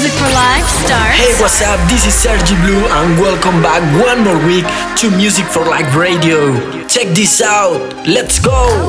Music for Life starts. Hey, what's up? This is Sergi Blue, and welcome back one more week to Music for Life Radio. Check this out. Let's go.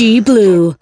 Sergi Blue.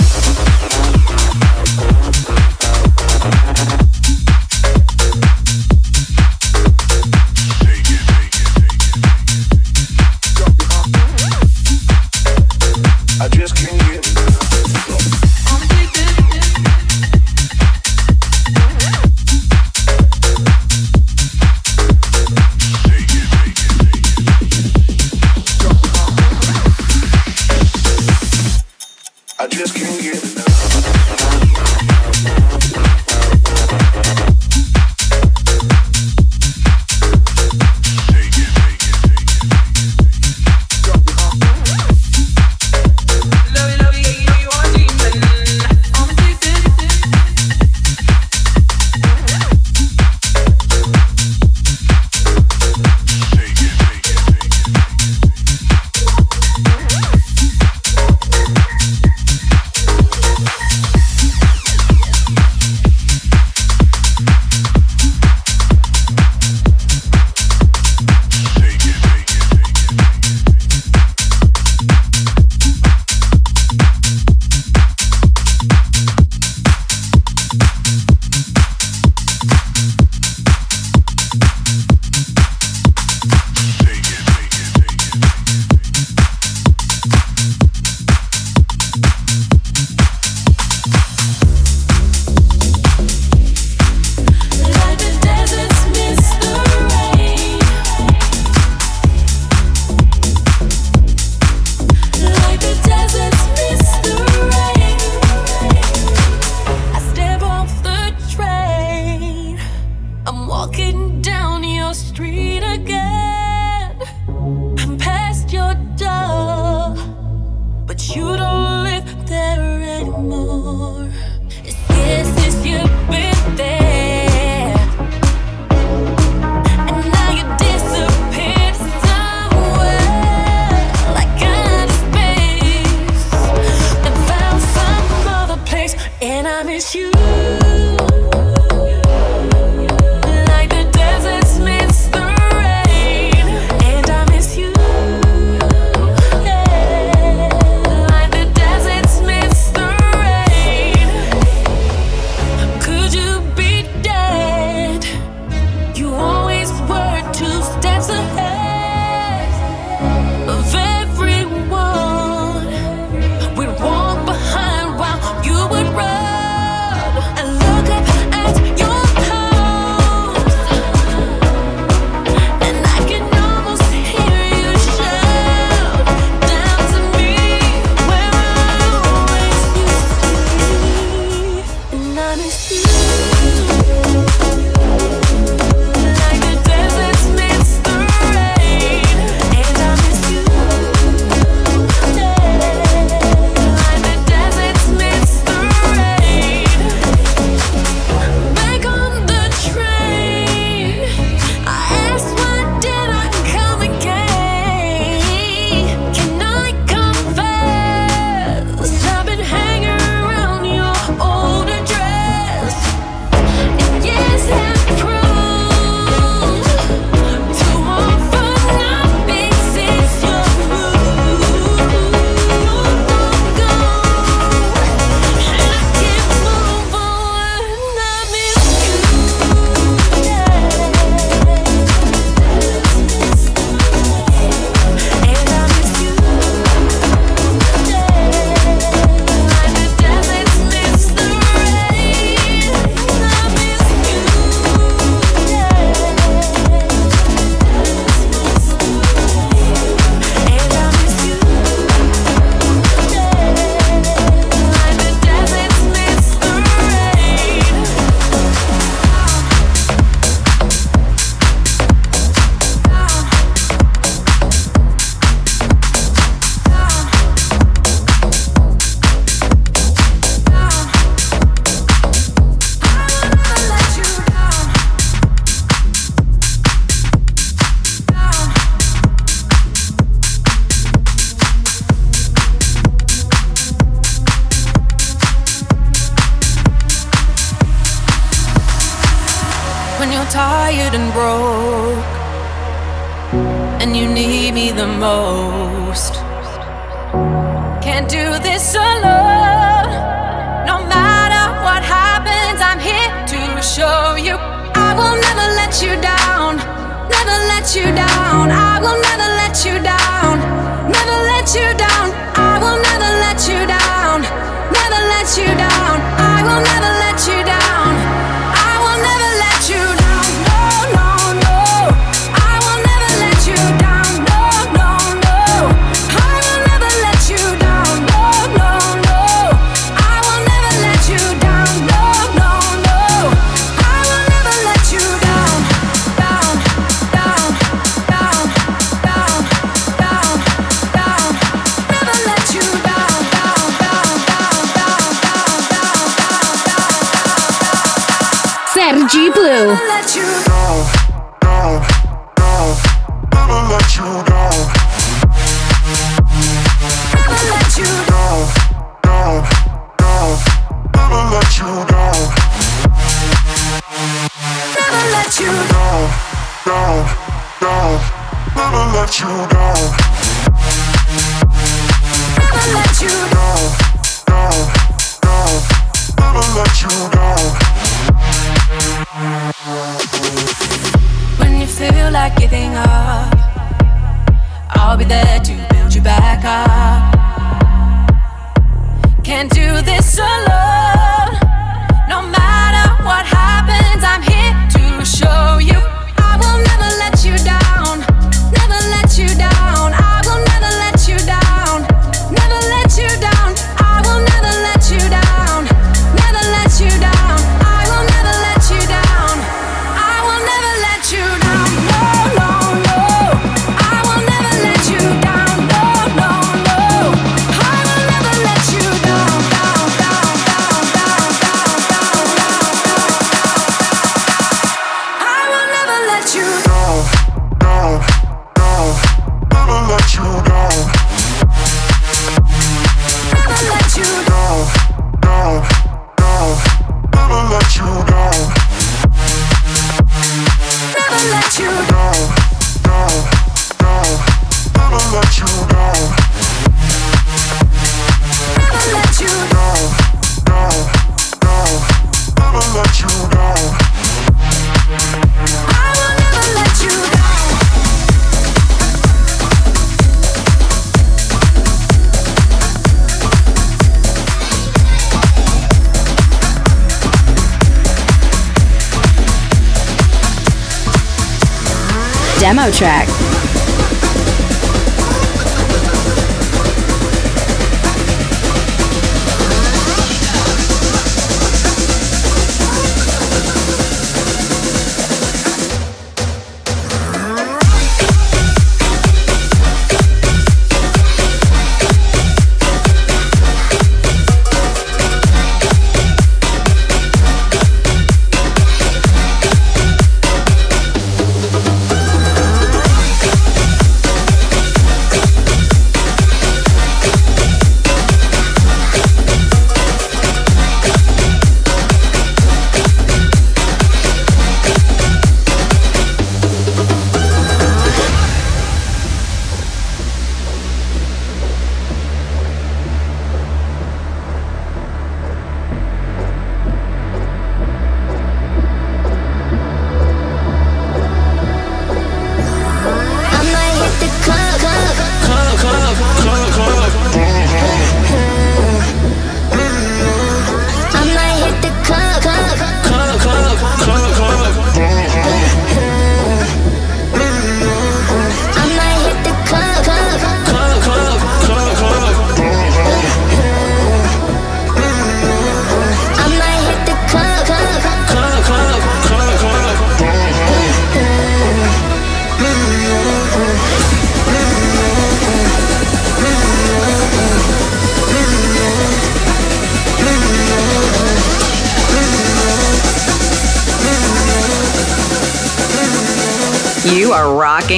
Track.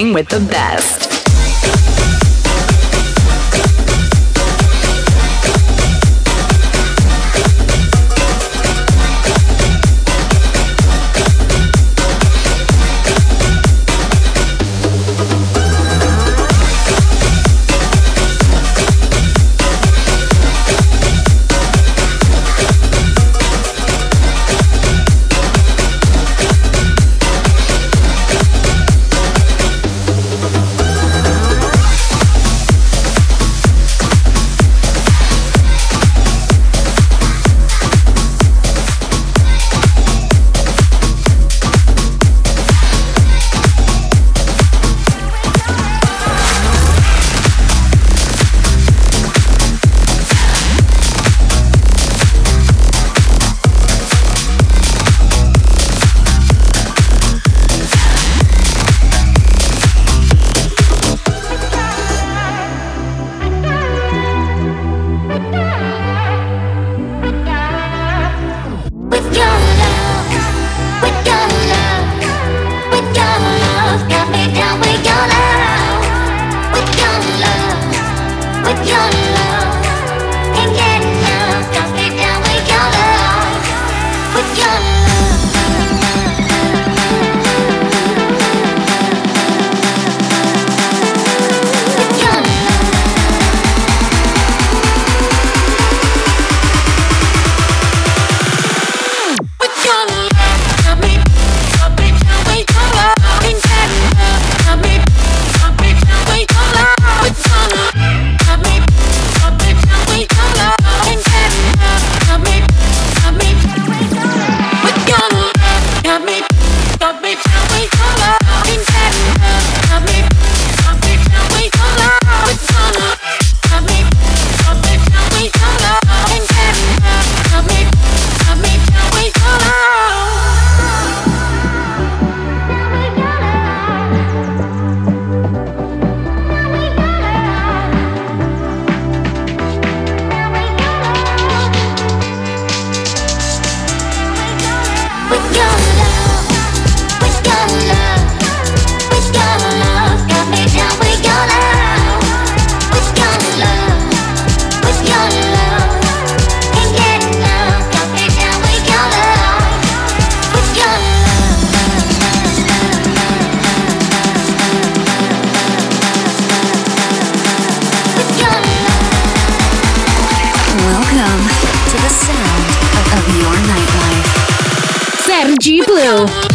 With the best. sound of your nightlife. Sergi Blue.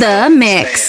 The mix.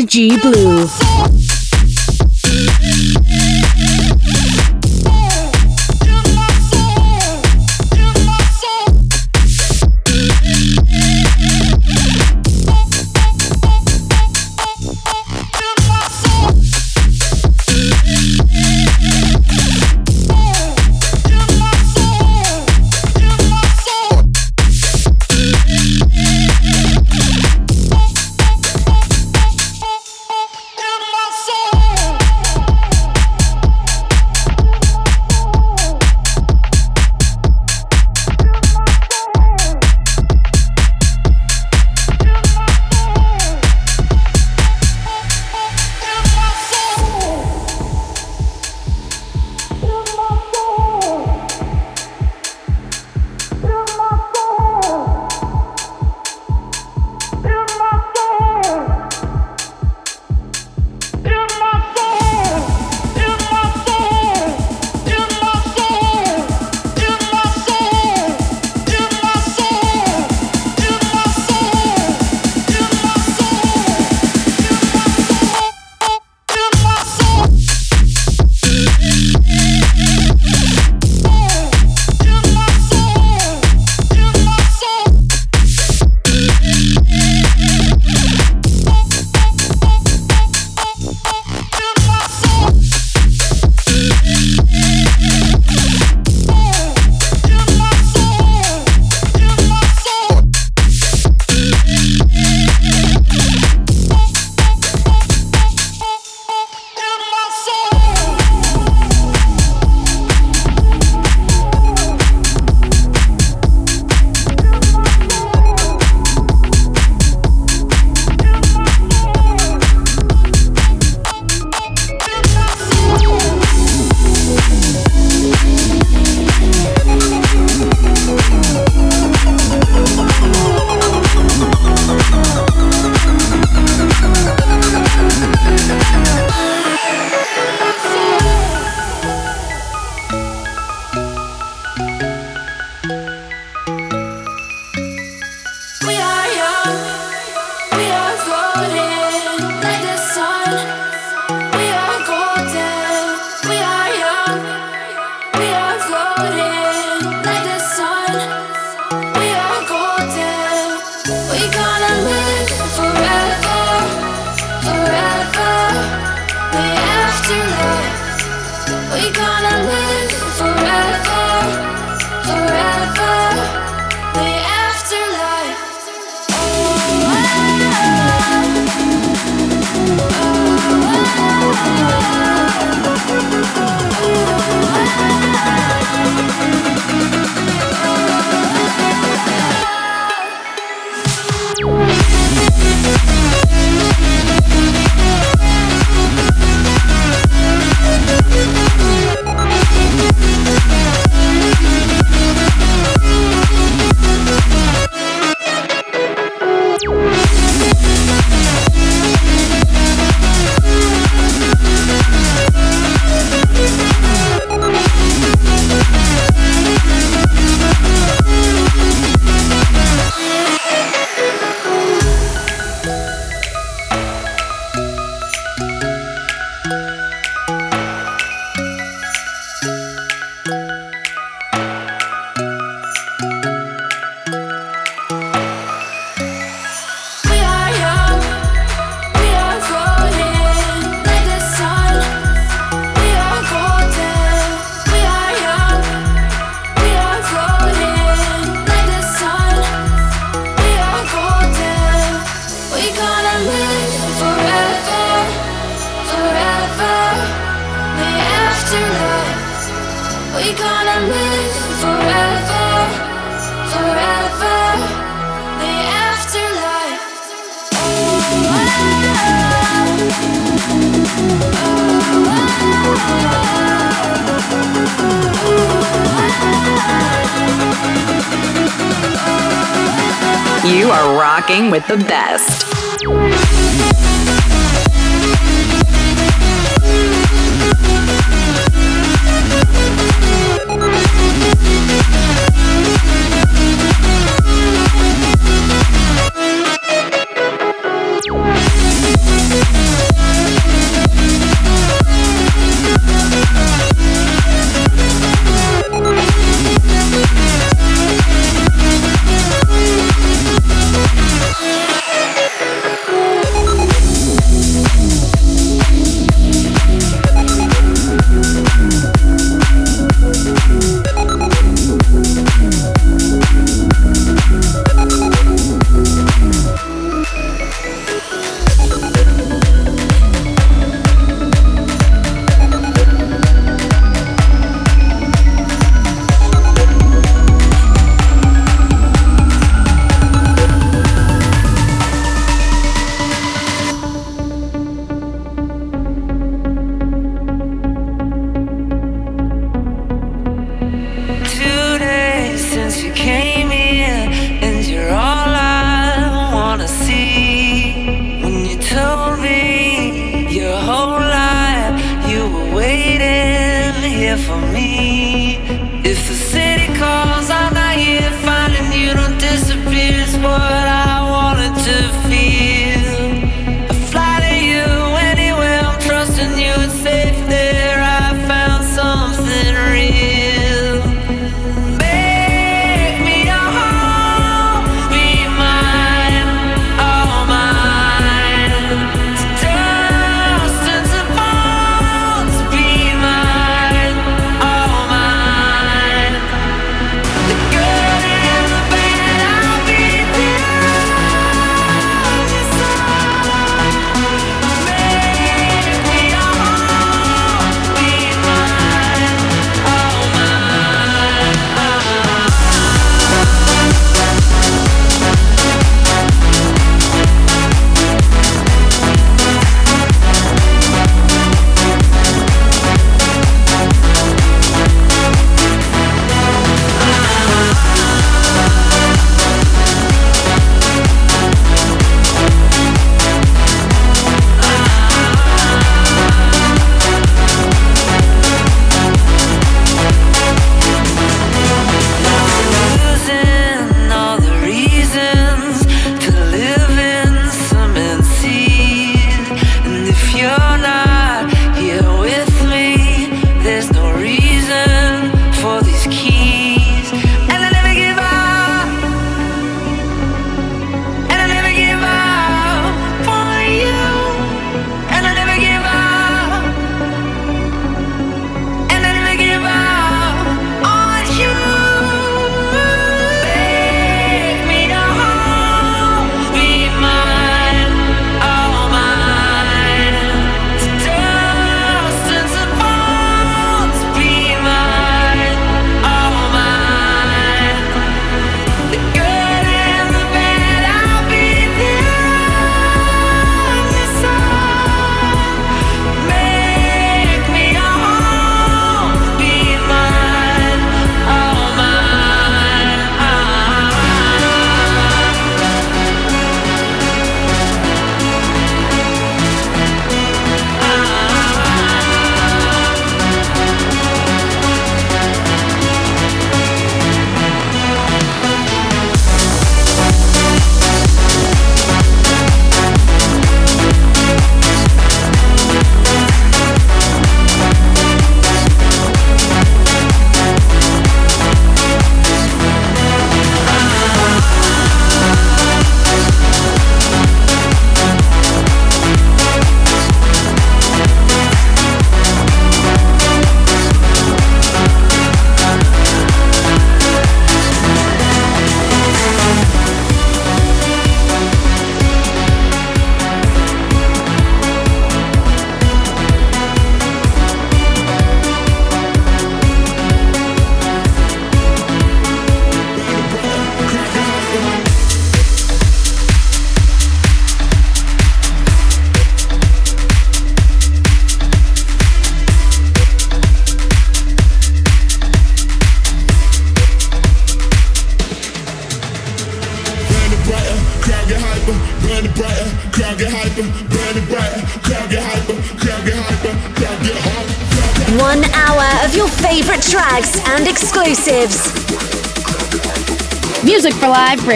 Sergi Blue.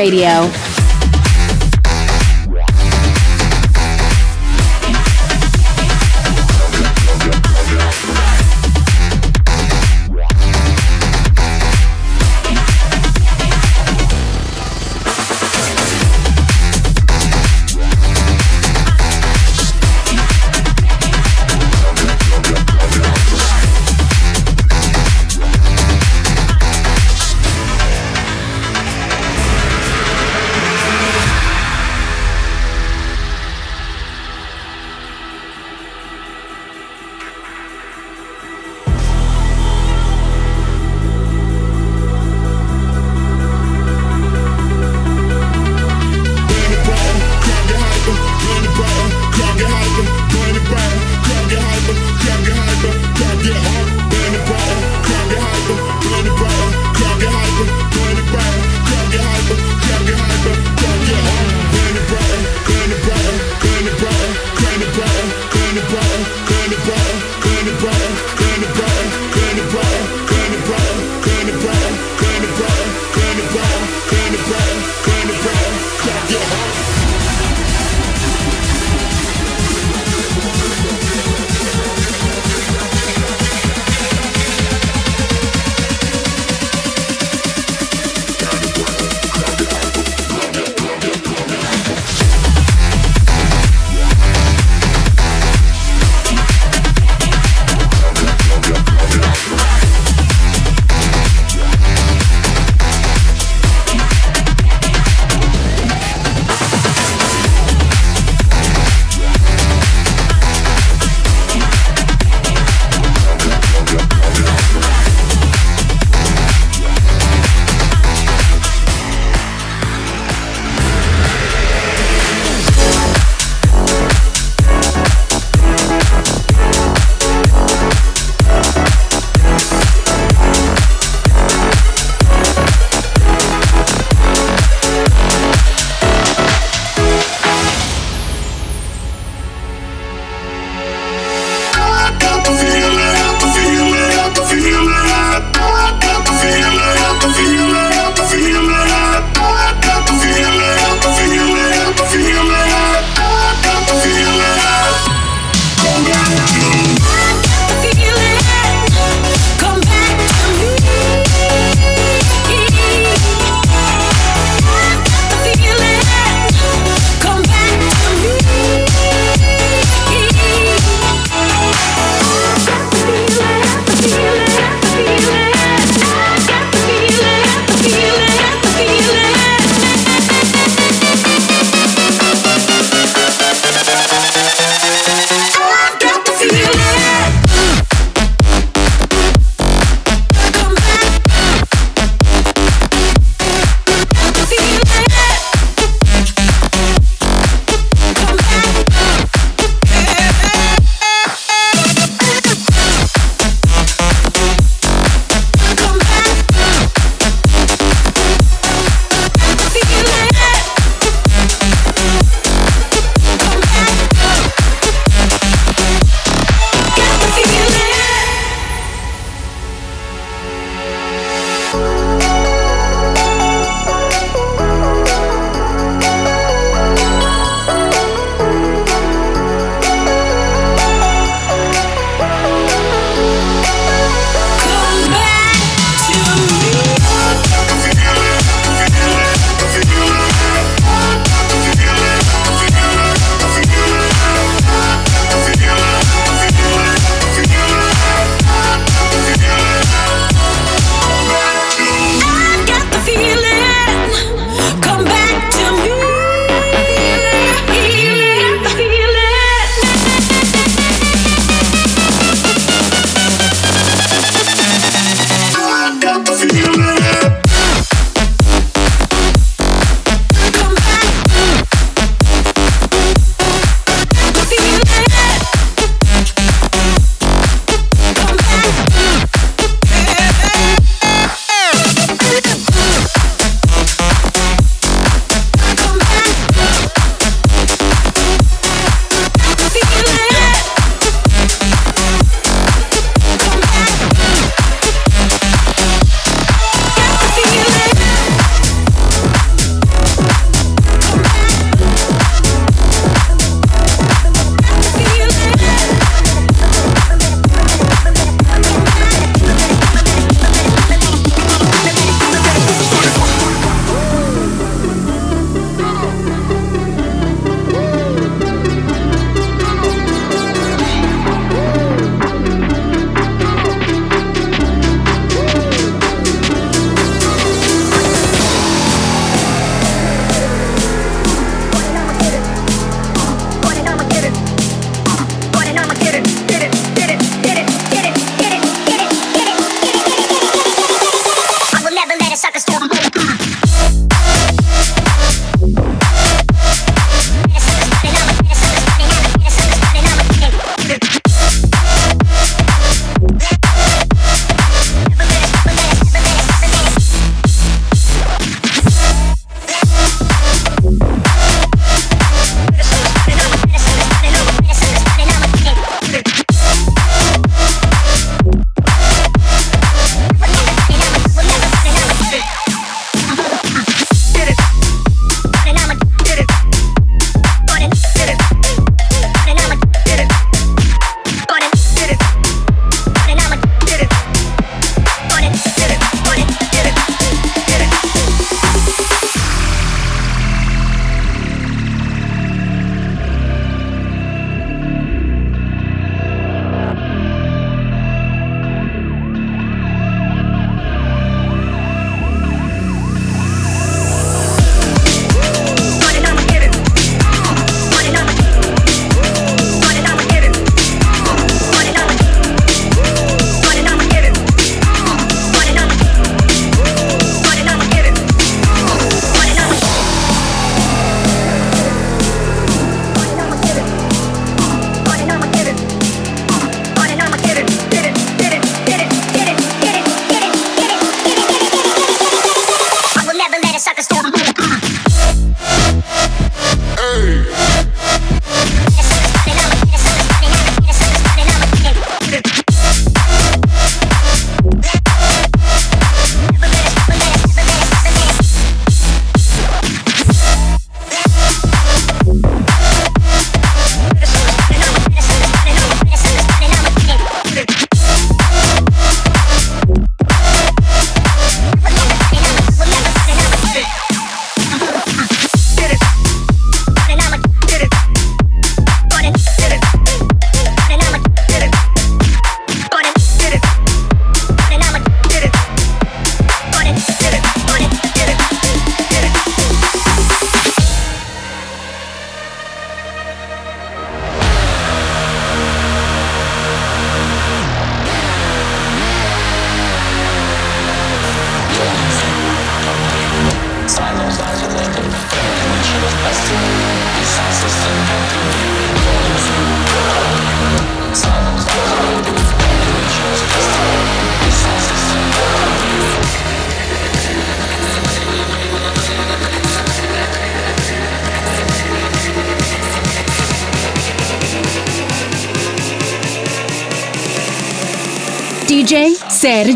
Radio.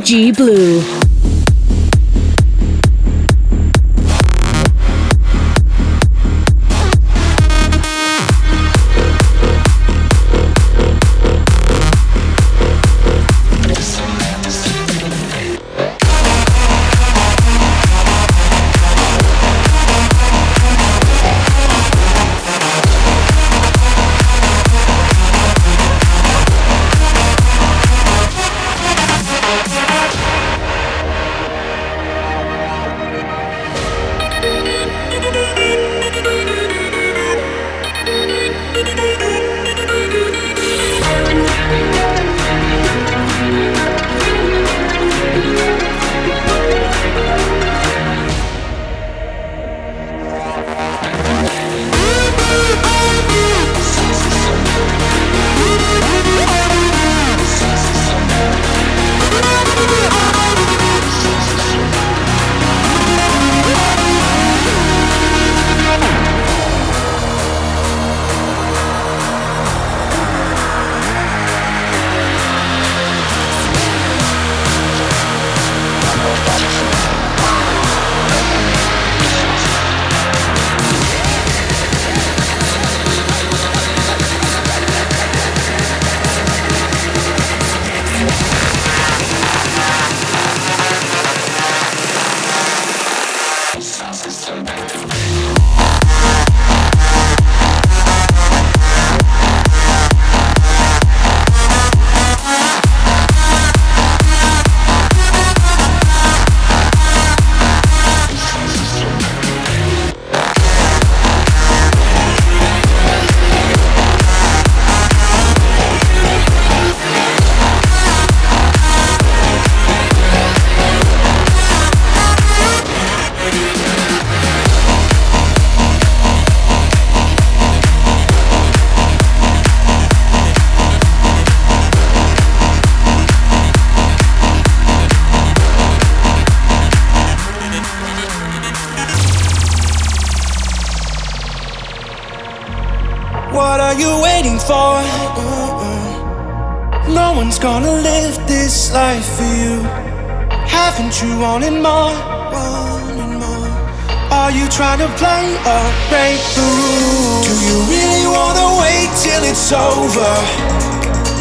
Sergi Blue. Trying to play or break the rules? Do you really wanna wait till it's over?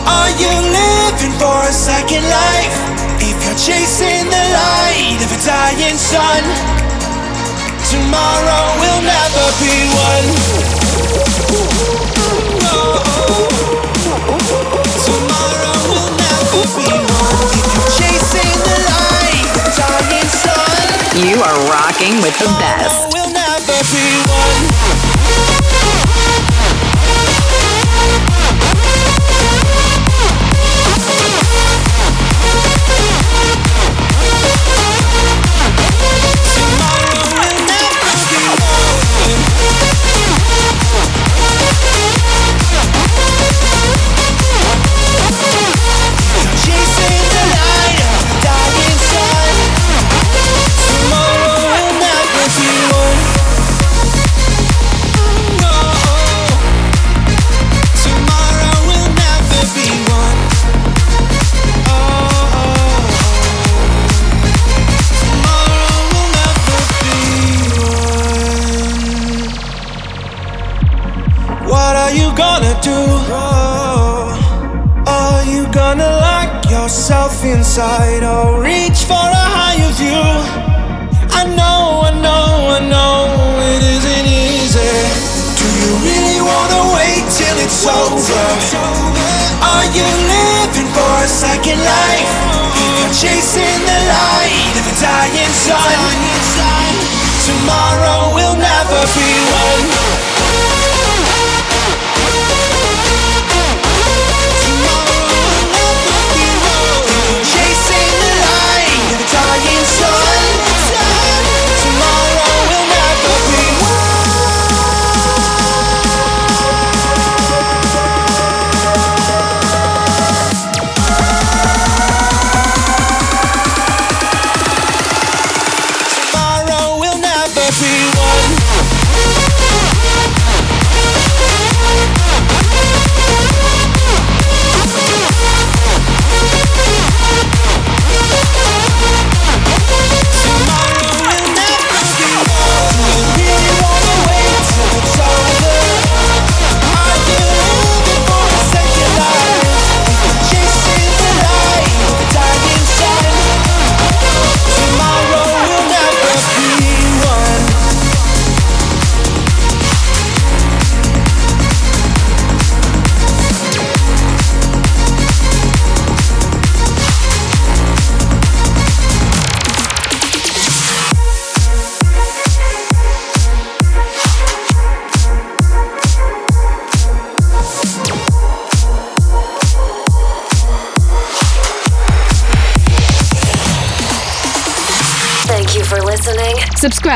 Are you living for a second life? If you're chasing the light of a dying sun, tomorrow will never be one. You are rocking with the best. Yourself inside or reach for a higher view. I know, I know, I know it isn't easy. Do you really wanna wait till it's over? Are you living for a second life? Chasing the light of a dying sun, tomorrow will never be one.